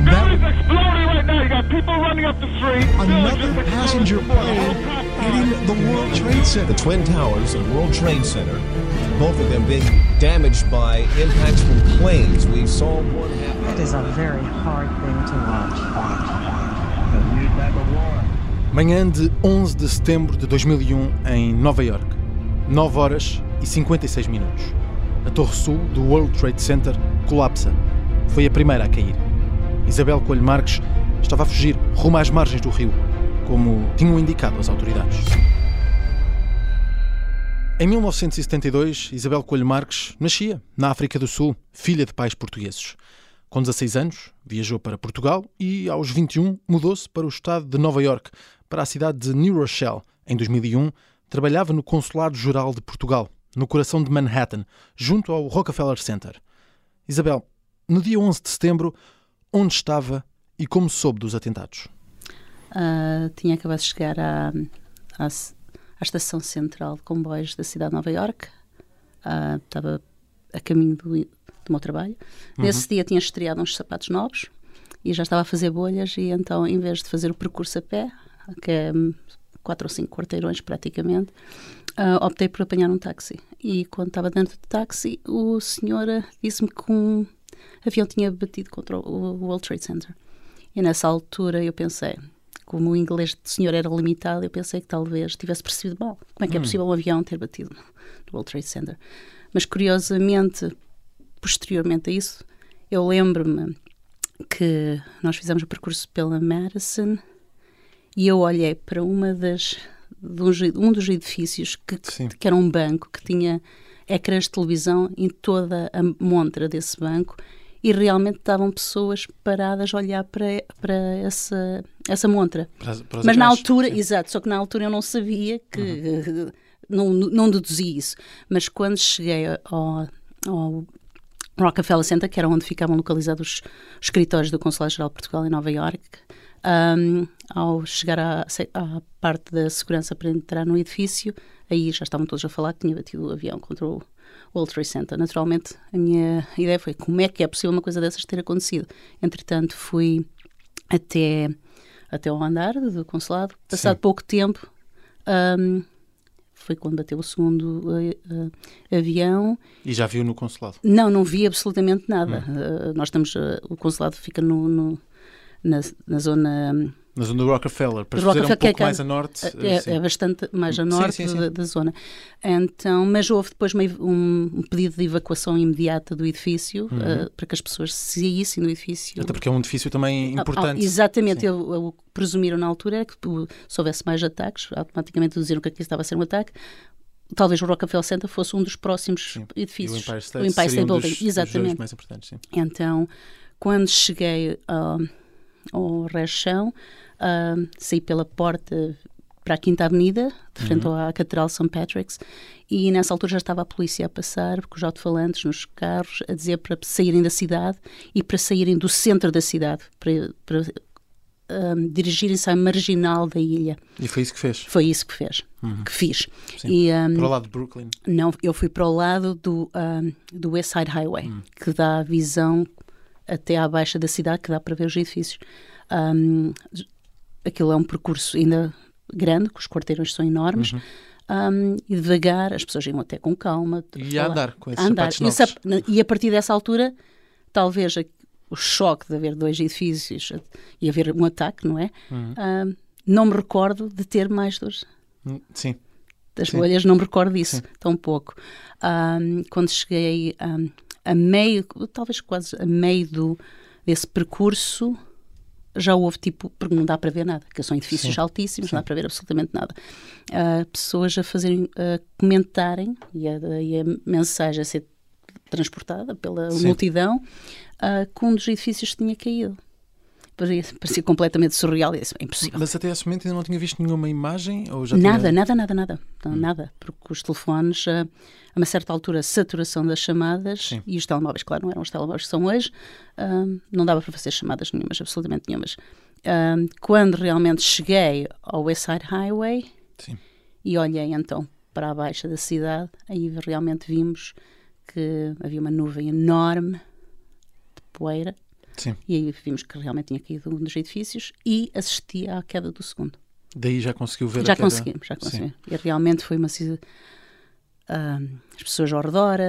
building's exploding right now. You got people running up the street. Another passenger plane hitting the World Trade Center. The Twin Towers and World Trade Center, both of them being damaged by impacts from planes. We saw one happen. It is a very hard thing to watch. Manhã de 11 de setembro de 2001 em Nova York. 9 horas e 56 minutos. A Torre Sul do World Trade Center colapsa. Foi a primeira a cair. Isabel Coelho Marques estava a fugir rumo às margens do rio, como tinham indicado as autoridades. Em 1972, Isabel Coelho Marques nascia na África do Sul, filha de pais portugueses. Com 16 anos, viajou para Portugal e, aos 21, mudou-se para o estado de Nova York, para a cidade de New Rochelle. Em 2001, trabalhava no Consulado Geral de Portugal, no coração de Manhattan, junto ao Rockefeller Center. Isabel, no dia 11 de setembro, onde estava e como soube dos atentados? Uh, tinha acabado de chegar à, à, à, estação central de comboios da cidade de Nova York. Uh, estava a caminho do, do meu trabalho. Uhum. Nesse dia tinha estreado uns sapatos novos e já estava a fazer bolhas e então, em vez de fazer o percurso a pé, que é quatro ou cinco quarteirões praticamente, uh, optei por apanhar um táxi. E quando estava dentro do táxi, o senhor disse-me que um avião tinha batido contra o World Trade Center. E nessa altura eu pensei, como o inglês do senhor era limitado, eu pensei que talvez tivesse percebido mal. Como é que é hum. possível um avião ter batido no World Trade Center? Mas curiosamente, posteriormente a isso, eu lembro-me que nós fizemos o percurso pela Madison e eu olhei para uma das um dos edifícios que, que era um banco que tinha ecrãs de televisão em toda a montra desse banco e realmente estavam pessoas paradas a olhar para, para essa, essa montra. Para, para Mas na altura, sim. exato, só que na altura eu não sabia que. Uhum. Não, não deduzi isso. Mas quando cheguei ao, ao Rockefeller Center, que era onde ficavam localizados os escritórios do Consulado-Geral de Portugal em Nova York, um, ao chegar à, à, parte da segurança para entrar no edifício, aí já estavam todos a falar que tinha batido o avião contra o World Trade Center. Naturalmente, a minha ideia foi como é que é possível uma coisa dessas ter acontecido. Entretanto, fui até, até ao andar do consulado. Passado Sim. pouco tempo, um, foi quando bateu o segundo uh, uh, avião. E já viu no consulado? Não, não vi absolutamente nada. Hum. Uh, nós estamos, o consulado fica no, no na, na zona na zona do Rockefeller, para fazer um pouco é, mais a norte. É, é, bastante mais a norte sim, sim, sim. Da, da, zona. Então, mas houve depois um, um, pedido de evacuação imediata do edifício uhum. uh, para que as pessoas saíssem do edifício. Até porque é um edifício também ah, importante. Ah, exatamente, eu, eu presumiram na altura que se houvesse mais ataques, automaticamente diziam que aqui estava a ser um ataque, talvez o Rockefeller Center fosse um dos próximos sim. edifícios. E o Empire State, o Empire State um Building, dos, exatamente. Dos mais importantes, sim. Então, quando cheguei uh, ao rechão, uh, saí pela porta para a Quinta Avenida, de frente uhum. à Catedral St. Patrick's, e nessa altura já estava a polícia a passar, com os alto-falantes nos carros, a dizer para saírem da cidade e para saírem do centro da cidade, para, para um, dirigirem-se à marginal da ilha. E foi isso que fez? Foi isso que fez, uhum. que fiz. Sim. E, um, para o lado de Brooklyn? Não, eu fui para o lado do, um, do West Side Highway, uhum. que dá a visão até à baixa da cidade, que dá para ver os edifícios. Um, aquilo é um percurso ainda grande, que os quarteirões são enormes. Uhum. Um, e devagar, as pessoas iam até com calma. E a andar com esses andar. E, e, a partir dessa altura, talvez o choque de haver dois edifícios e haver um ataque, não é? Uhum. Um, não me recordo de ter mais dores. Hum, sim. Das Sim. bolhas, não me recordo disso, Sim. tão pouco. Um, quando cheguei a meio, talvez quase a meio do, desse percurso, já houve tipo, porque não dá para ver nada, que são edifícios Sim. altíssimos, Sim. não dá para ver absolutamente nada. Uh, pessoas a fazerem, a comentarem e a, e a, mensagem a ser transportada pela Sim. multidão uh, que um dos edifícios tinha caído. Parecia, completamente surreal e disse, é impossível. Mas até esse momento ainda não tinha visto nenhuma imagem? Ou já nada, tinha... nada, nada, nada, hum. nada. Porque os telefones, uh, a uma certa altura, saturação das chamadas Sim. e os telemóveis, claro, não eram os telemóveis que são hoje, uh, não dava para fazer chamadas nenhumas, absolutamente nenhumas. Uh, quando realmente cheguei ao West Side Highway Sim. e olhei então para a baixa da cidade, aí realmente vimos que havia uma nuvem enorme de poeira Sim. E aí vimos que realmente tinha caído um dos edifícios e assisti à queda do segundo. Daí já conseguiu ver Já a queda? conseguimos, já conseguimos. E realmente foi uma cidade. as pessoas ao redor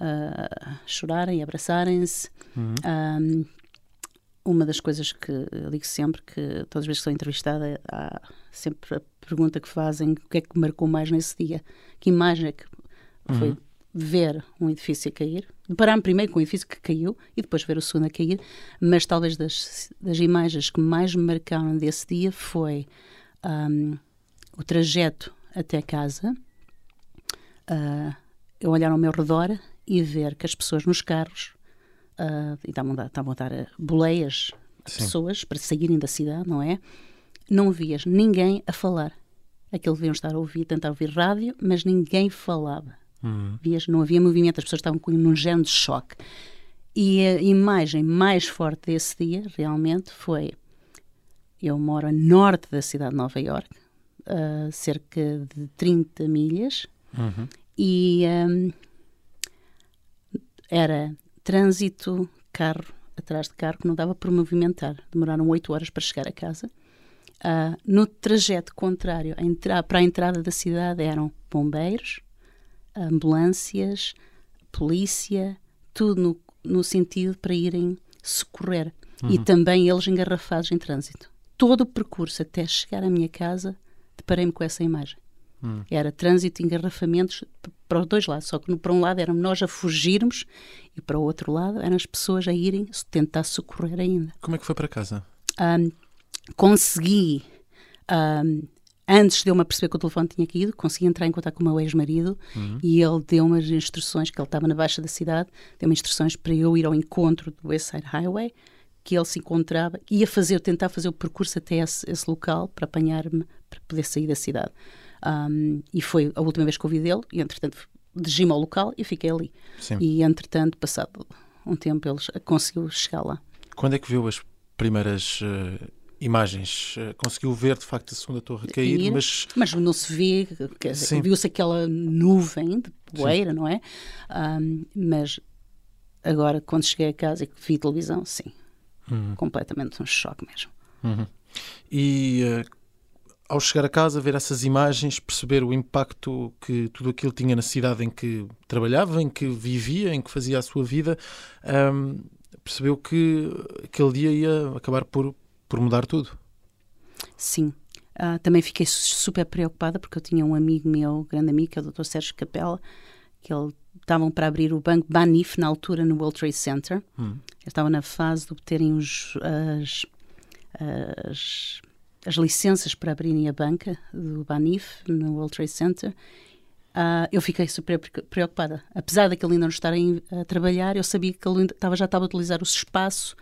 a chorarem, abraçarem-se. Um, uma das coisas que eu digo sempre, que todas as vezes que sou entrevistada, há sempre a pergunta que fazem: o que é que marcou mais nesse dia? Que imagem é que foi ver um edifício a cair? Deparar-me primeiro com o edifício que caiu e depois ver o segundo a cair, mas talvez das, das imagens que mais me marcaram desse dia foi um, o trajeto até casa, uh, eu olhar ao meu redor e ver que as pessoas nos carros uh, estavam, a, estavam a dar boleias a Sim. pessoas para saírem da cidade, não é? Não vias ninguém a falar. Aquilo deviam estar a ouvir, tentar ouvir rádio, mas ninguém falava. Vias, não havia movimento, as pessoas estavam com um género de choque. E a imagem mais forte desse dia, realmente, foi eu moro a norte da cidade de Nova Iorque, a cerca de 30 milhas, e hum, era trânsito, carro atrás de carro, que não dava para movimentar. Demoraram 8 horas para chegar a casa. Ah, no trajeto contrário a entra- para a entrada da cidade eram bombeiros, ambulâncias, polícia, tudo no, no sentido para irem socorrer. E também eles engarrafados em trânsito. Todo o percurso até chegar à minha casa, deparei-me com essa imagem. Era trânsito e engarrafamentos para os dois lados. Só que no- para um lado eram nós a fugirmos e para o outro lado eram as pessoas a irem tentar socorrer ainda Como é que foi para casa? um, consegui, um, antes de eu me perceber que o telefone tinha caído, consegui entrar em contato com o meu ex-marido e ele deu umas instruções, que ele estava na baixa da cidade, deu-me instruções para eu ir ao encontro do West Side Highway, que ele se encontrava, ia fazer, tentar fazer o percurso até esse, esse local para apanhar-me, para poder sair da cidade. Um, e foi a última vez que ouvi dele, e entretanto dirigi-me ao local e fiquei ali. Sim. E entretanto, passado um tempo, ele conseguiu chegar lá. Quando é que viu as primeiras eh, imagens? Eh, conseguiu ver de facto a segunda torre cair, mas mas não se vê, Sim. viu-se aquela nuvem de poeira, não é? Ahm, mas agora, quando cheguei a casa e vi televisão, sim, Uhum. completamente um choque mesmo. E eh, ao chegar a casa, ver essas imagens, perceber o impacto que tudo aquilo tinha na cidade em que trabalhava, em que vivia, em que fazia a sua vida, ahm, percebeu que aquele dia ia acabar por, por mudar tudo. Sim. Ah, também fiquei su- super preocupada porque eu tinha um amigo meu, grande amigo, que é o Dr. Sérgio Capela, que ele estavam para abrir o banco Banif na altura no World Trade Center. Hum. Eu estava na fase de obterem os, as, as, as licenças para abrirem a banca do Banif no World Trade Center. Ah, eu fiquei super pre- preocupada. Apesar daquele ainda não estar em- a trabalhar, eu sabia que ele ainda estava, já estava a utilizar o espaço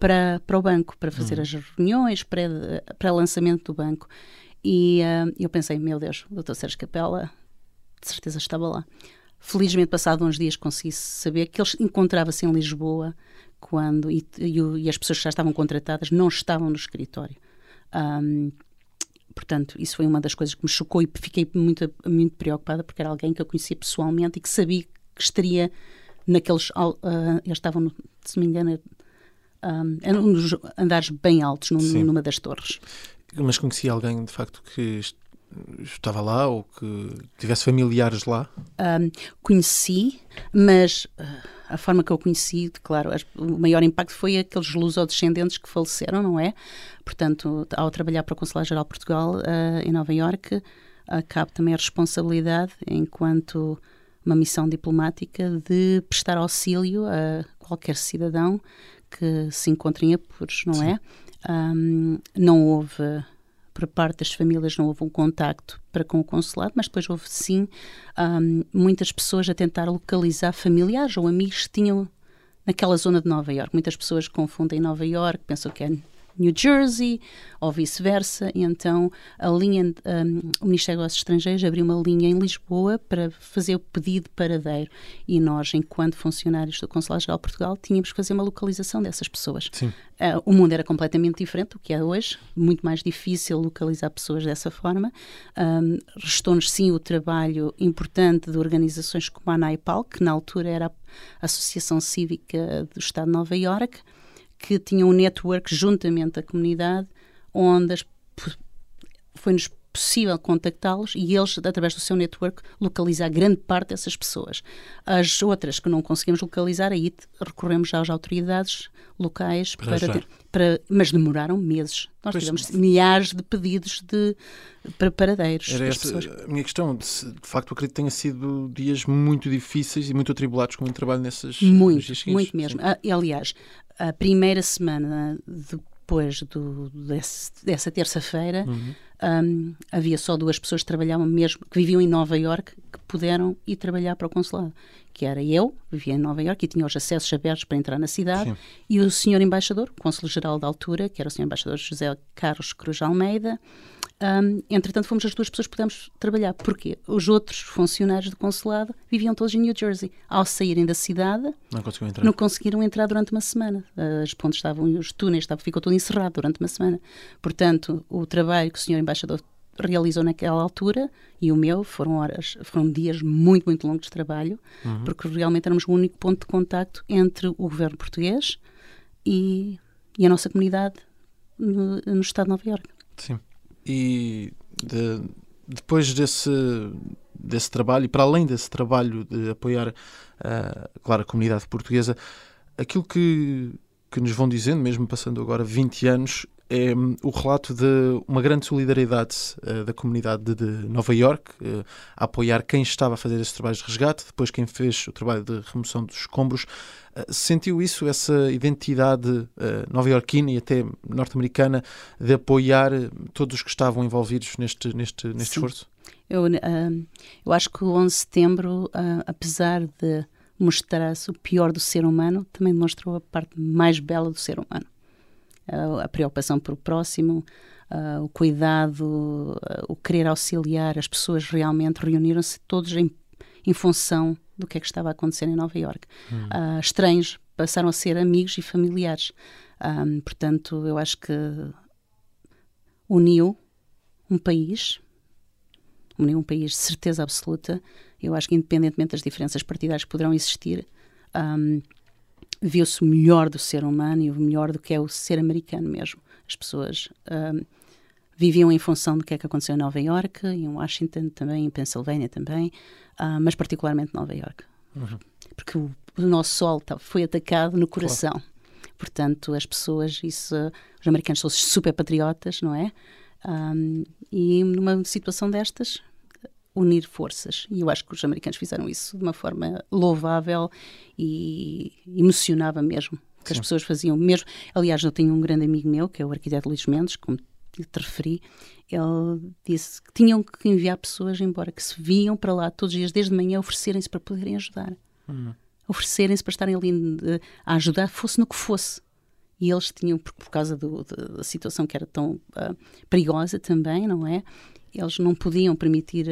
para, para o banco, para fazer as reuniões, pré- pré-lançamento do banco. E ah, eu pensei, meu Deus, o Dr. Sérgio Capela de certeza estava lá. Felizmente, passado uns dias, consegui saber que ele encontrava-se em Lisboa quando e, e e as pessoas que já estavam contratadas não estavam no escritório. Ahm, portanto, isso foi uma das coisas que me chocou e fiquei muito, muito preocupada porque era alguém que eu conhecia pessoalmente e que sabia que estaria naqueles. ah, eles estavam, no- se me engano, ahm, era um dos andares bem altos, num- numa das torres. Mas conhecia alguém de facto que estava lá ou que tivesse familiares lá? Um, conheci, mas uh, a forma que eu conheci, claro, o maior impacto foi aqueles lusodescendentes que faleceram, não é? Portanto, ao trabalhar para o Consulado-Geral de Portugal uh, em Nova Iorque, cabe também a responsabilidade, enquanto uma missão diplomática, de prestar auxílio a qualquer cidadão que se encontre em apuros, não é? Um, não houve por parte das famílias não houve um contacto para com o consulado, mas depois houve sim hum, muitas pessoas a tentar localizar familiares ou amigos que tinham naquela zona de Nova York. Muitas pessoas confundem Nova York, pensam que é New Jersey ou vice-versa, e então a linha, hum, o Ministério dos Negócios Estrangeiros abriu uma linha em Lisboa para fazer o pedido de paradeiro e nós, enquanto funcionários do Consulado-Geral de Portugal, tínhamos que fazer uma localização dessas pessoas. Uh, o mundo era completamente diferente do que é hoje, muito mais difícil localizar pessoas dessa forma. Um, Restou-nos, sim, o trabalho importante de organizações como a NAIPAL, que na altura era a Associação Cívica do Estado de Nova Iorque, que tinha um network juntamente à comunidade, onde foi-nos possível contactá-los e eles, através do seu network, localizar grande parte dessas pessoas. As outras que não conseguimos localizar, aí recorremos já às autoridades locais Para para, para- mas demoraram meses. Nós Pois. tivemos milhares de pedidos de para paradeiros Era esta pessoas. a minha questão. De, de facto, acredito que tenha sido dias muito difíceis e muito atribulados com o trabalho nesses nos Muito, muito mesmo. Sim. Ah, aliás, a primeira semana depois do, desse- dessa terça-feira, Uhum. hum, havia só duas pessoas que trabalhavam mesmo, que viviam em Nova Iorque, que puderam ir trabalhar para o consulado. Que era eu, vivia em Nova Iorque e tinha os acessos abertos para entrar na cidade, Sim. e o senhor embaixador, o cônsul-geral da altura, que era o senhor embaixador José Carlos Cruz Almeida. Hum, entretanto, fomos as duas pessoas que pudemos trabalhar. Porquê? Os outros funcionários do consulado viviam todos em New Jersey. Ao saírem da cidade, Não entrar. não conseguiram entrar durante uma semana. As pontes estavam, os túneis estavam, ficou tudo encerrado durante uma semana. Portanto, o trabalho que o senhor embaixador realizou naquela altura e o meu foram horas, foram dias muito, muito longos de trabalho, porque realmente éramos o único ponto de contacto entre o governo português e, e a nossa comunidade no, no estado de Nova Iorque. Sim. E de- depois desse, desse trabalho, e para além desse trabalho de apoiar, ah, claro, a comunidade portuguesa, aquilo que, que nos vão dizendo, mesmo passando agora 20 anos, é o relato de uma grande solidariedade ah, da comunidade de, de Nova Iorque eh, a apoiar quem estava a fazer esses trabalhos de resgate, depois quem fez o trabalho de remoção dos escombros. Ah, sentiu isso, essa identidade ah, nova-iorquina e até norte-americana de apoiar eh, todos os que estavam envolvidos neste, neste, neste Sim. esforço? Eu, eu acho que o 11 de setembro, apesar de mostrar-se o pior do ser humano, também demonstrou a parte mais bela do ser humano. A preocupação pelo próximo, ah, o cuidado, ah, o querer auxiliar, as pessoas realmente reuniram-se todos em, em função do que é que estava a acontecer em Nova Iorque. Ah, estranhos passaram a ser amigos e familiares. Ah, portanto, eu acho que uniu um país, uniu um país de certeza absoluta. Eu acho que, independentemente das diferenças partidárias que poderão existir, hum, viu-se o melhor do ser humano e o melhor do que é o ser americano mesmo. As pessoas hum, viviam em função do que é que aconteceu em Nova Iorque, em Washington também, em Pensilvânia também, ah, mas particularmente Nova Iorque. Porque o, o nosso sol tá- foi atacado no coração. Portanto, as pessoas, isso, os americanos são super patriotas, não é? Ahm, e numa situação destas, unir forças. E eu acho que os americanos fizeram isso de uma forma louvável e emocionava mesmo. Que as pessoas faziam mesmo. Aliás, eu tenho um grande amigo meu, que é o arquiteto Luís Mendes, como te referi, ele disse que tinham que enviar pessoas embora, que se viam para lá todos os dias, desde manhã, oferecerem-se para poderem ajudar. Oferecerem-se para estarem ali eh, a ajudar, fosse no que fosse. E eles tinham, por, por causa do- da- situação que era tão ah, perigosa também, não é? Eles não podiam permitir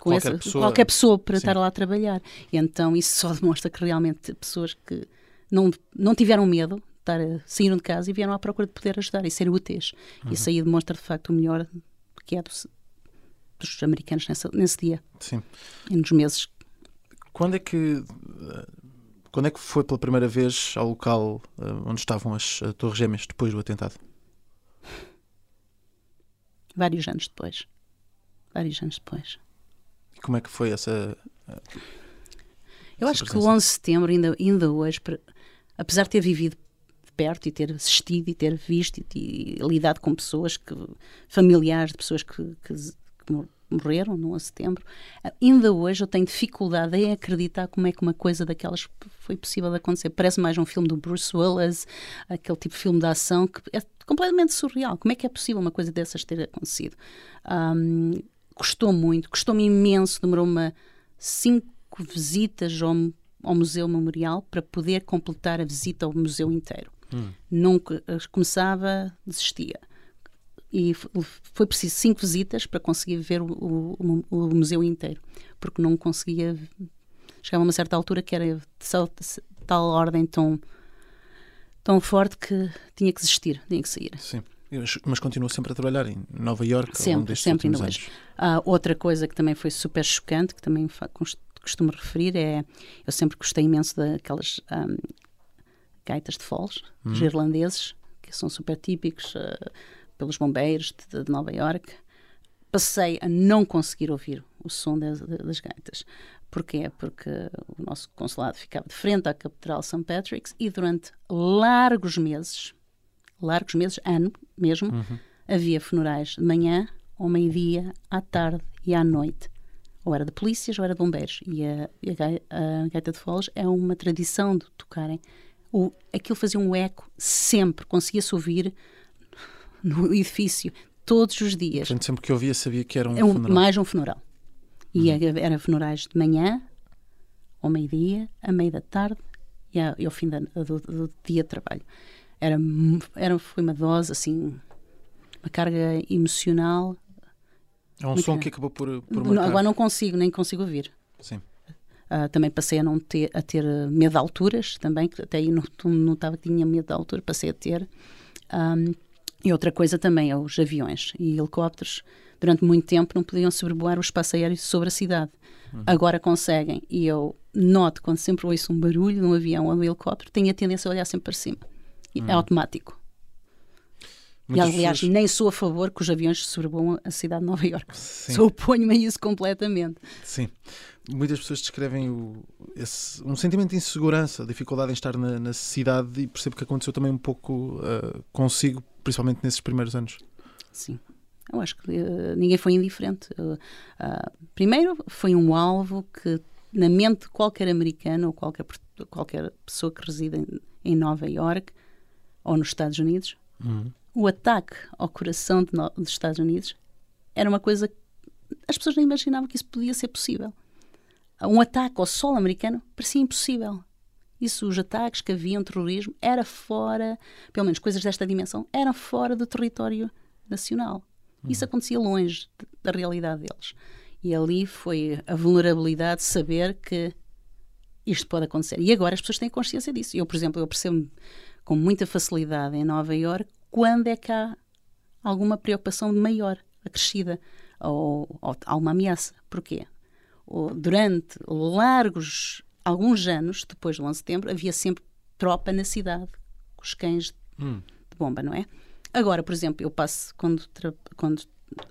com Qualquer essa- pessoa- qualquer pessoa para Sim. estar lá a trabalhar. E então isso só demonstra que realmente pessoas que não, não tiveram medo, de estar, a- saíram de casa e vieram à procura de poder ajudar e ser úteis. Isso aí demonstra de facto o melhor que é dos, dos americanos nessa, nesse dia, Sim. e nos meses. Quando é que quando é que foi pela primeira vez ao local eh, onde estavam as eh, Torres Gêmeas depois do atentado? Vários anos depois. Vários anos depois. E como é que foi essa Eu Essa acho que o presença. 11 de setembro, ainda, ainda hoje, apesar de ter vivido de perto e ter assistido e ter visto e, e lidado com pessoas que, familiares de pessoas que, que, que morreram no 11 de setembro, ainda hoje eu tenho dificuldade em acreditar como é que uma coisa daquelas foi possível de acontecer. Parece mais um filme do Bruce Willis, aquele tipo de filme de ação que é completamente surreal. Como é que é possível uma coisa dessas ter acontecido? Ahm, custou muito, custou-me imenso, demorou-me cinco visitas ao, ao Museu Memorial para poder completar a visita ao museu inteiro. Nunca eh, começava, desistia. E foi preciso cinco visitas para conseguir ver o, o- o museu inteiro, porque não conseguia. Chegava a uma certa altura que era de tal, de tal ordem tão, tão forte que tinha que desistir, tinha que sair. Sim. Mas- continua sempre a trabalhar em Nova Iorque Sempre, sempre ainda hoje. Ah, outra coisa que também foi super chocante, que também costumo referir, é eu sempre gostei imenso daquelas ahm, gaitas de foles, dos irlandeses, que são super típicos eh, pelos bombeiros de, de Nova Iorque. Passei a não conseguir ouvir o som das, das gaitas. Porquê? Porque o nosso consulado ficava de frente à Catedral St. Patrick's e durante largos meses, largos meses, ano mesmo, havia funerais de manhã, ao meio-dia, à tarde e à noite. Ou era de polícias ou era de bombeiros. E a, a, a gaita de foles é uma tradição de tocarem. O, aquilo fazia um eco sempre, conseguia-se ouvir no edifício todos os dias. gente sempre que ouvia sabia que era um, É um- funeral. Uhum. mais um funeral. E era, era funerais de manhã, ao meio-dia, a meio da tarde e, e ao fim da- do, do dia de trabalho. Era, era, foi uma dose, assim, uma carga emocional. É um som grande. que acabou por, por marcar. agora não consigo, nem consigo ouvir. Sim. Ah, também passei a não ter, a ter eh, medo de alturas, também, que até aí não, não estava que tinha medo de altura, passei a ter. Ahm, e outra coisa também é os aviões e helicópteros. Durante muito tempo não podiam sobrevoar o espaço aéreo sobre a cidade. Agora conseguem. E eu noto, quando sempre ouço um barulho de um avião ou de um helicóptero, tenho a tendência a olhar sempre para cima. E É automático. Muitas e aliás, pessoas- nem sou a favor que os aviões sobrevoam a cidade de Nova Iorque. Sim. Só oponho-me a isso completamente. Sim. Muitas pessoas descrevem o, esse- um sentimento de insegurança, dificuldade em estar na, na cidade e percebo que aconteceu também um pouco ah, consigo, principalmente nesses primeiros anos. Sim. Eu acho que eh, ninguém foi indiferente. Ah, primeiro, foi um alvo que, na mente de qualquer americano ou qualquer, qualquer pessoa que reside em, em Nova Iorque ou nos Estados Unidos, o ataque ao coração de no- dos Estados Unidos era uma coisa que as pessoas nem imaginavam que isso podia ser possível. Um ataque ao solo americano parecia impossível. Isso, os ataques que haviam, terrorismo, era fora, pelo menos coisas desta dimensão, eram fora do território nacional. Isso acontecia longe de- da realidade deles. E ali foi a vulnerabilidade de saber que isto pode acontecer. E agora as pessoas têm consciência disso. Eu, por exemplo, eu percebo com muita facilidade em Nova Iorque quando é que há alguma preocupação maior, acrescida, ou, ou alguma ameaça. Porquê? Durante largos, alguns anos, depois do 11 de setembro, havia sempre tropa na cidade, com os cães de bomba, não é? Agora, por exemplo, eu passo, quando, quando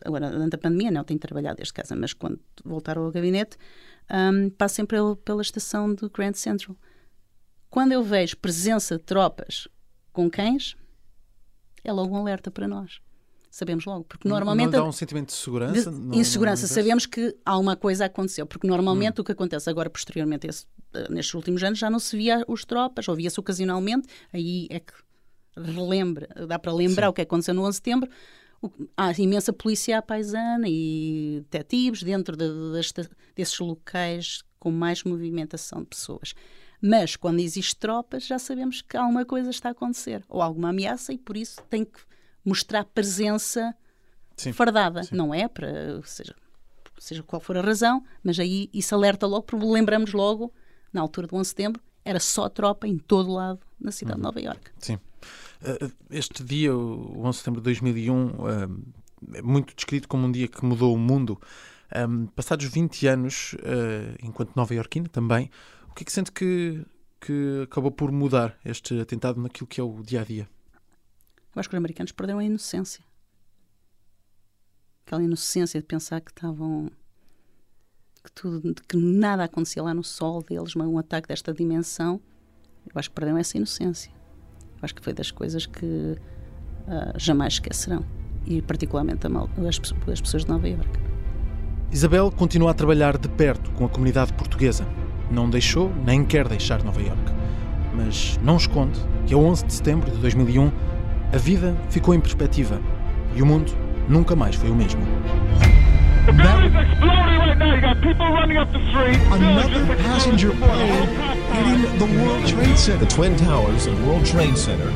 agora durante a pandemia, não tenho trabalhado desde casa, mas quando voltar ao gabinete, hum, passo sempre pela, pela estação do Grand Central. Quando eu vejo presença de tropas com cães, é logo um alerta para nós. Sabemos logo, porque normalmente não dá um sentimento de segurança? de Não- insegurança. não- Sabemos que alguma coisa aconteceu, porque normalmente o que acontece agora, posteriormente, esse, eh, nestes últimos anos, já não se via os tropas, ou via-se ocasionalmente, aí é que relembra, dá para lembrar o que aconteceu no 11 de setembro. O- Há imensa polícia à paisana e detetives dentro de- desta- desses locais com mais movimentação de pessoas. Mas quando existe tropas, já sabemos que alguma coisa está a acontecer, ou alguma ameaça, e por isso tem que mostrar presença Sim. fardada, não é? Para, seja, seja qual for a razão, mas aí isso alerta logo, porque lembramos logo, na altura do 11 de setembro, era só tropa em todo lado na cidade de Nova Iorque. Sim. Uh, Este dia, o 11 de setembro de 2001, um, é muito descrito como um dia que mudou o mundo. Passados 20 anos, enquanto nova-iorquina também, o que é que sente que, que acabou por mudar este atentado naquilo que é o dia-a-dia? Eu acho que os americanos perderam a inocência. Aquela inocência de pensar que estavam. que, tudo, que nada acontecia lá no sol deles, um ataque desta dimensão. Eu acho que perderam essa inocência. Eu acho que foi das coisas que ah, jamais esquecerão. E particularmente as, as pessoas de Nova Iorque. Isabel continua a trabalhar de perto com a comunidade portuguesa. Não deixou nem quer deixar Nova Iorque. Mas não esconde que a 11 de setembro de 2001 a vida ficou em perspectiva e o mundo nunca mais foi o mesmo. The building's exploding right now. You got people running up the street. Another passenger plane hitting the World Trade Center. The Twin Towers and World Trade Center,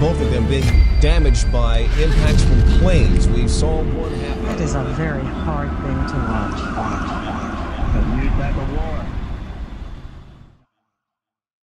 both of them being damaged by impacts from planes. We saw one happen. It is a very hard thing to watch. A new type of war.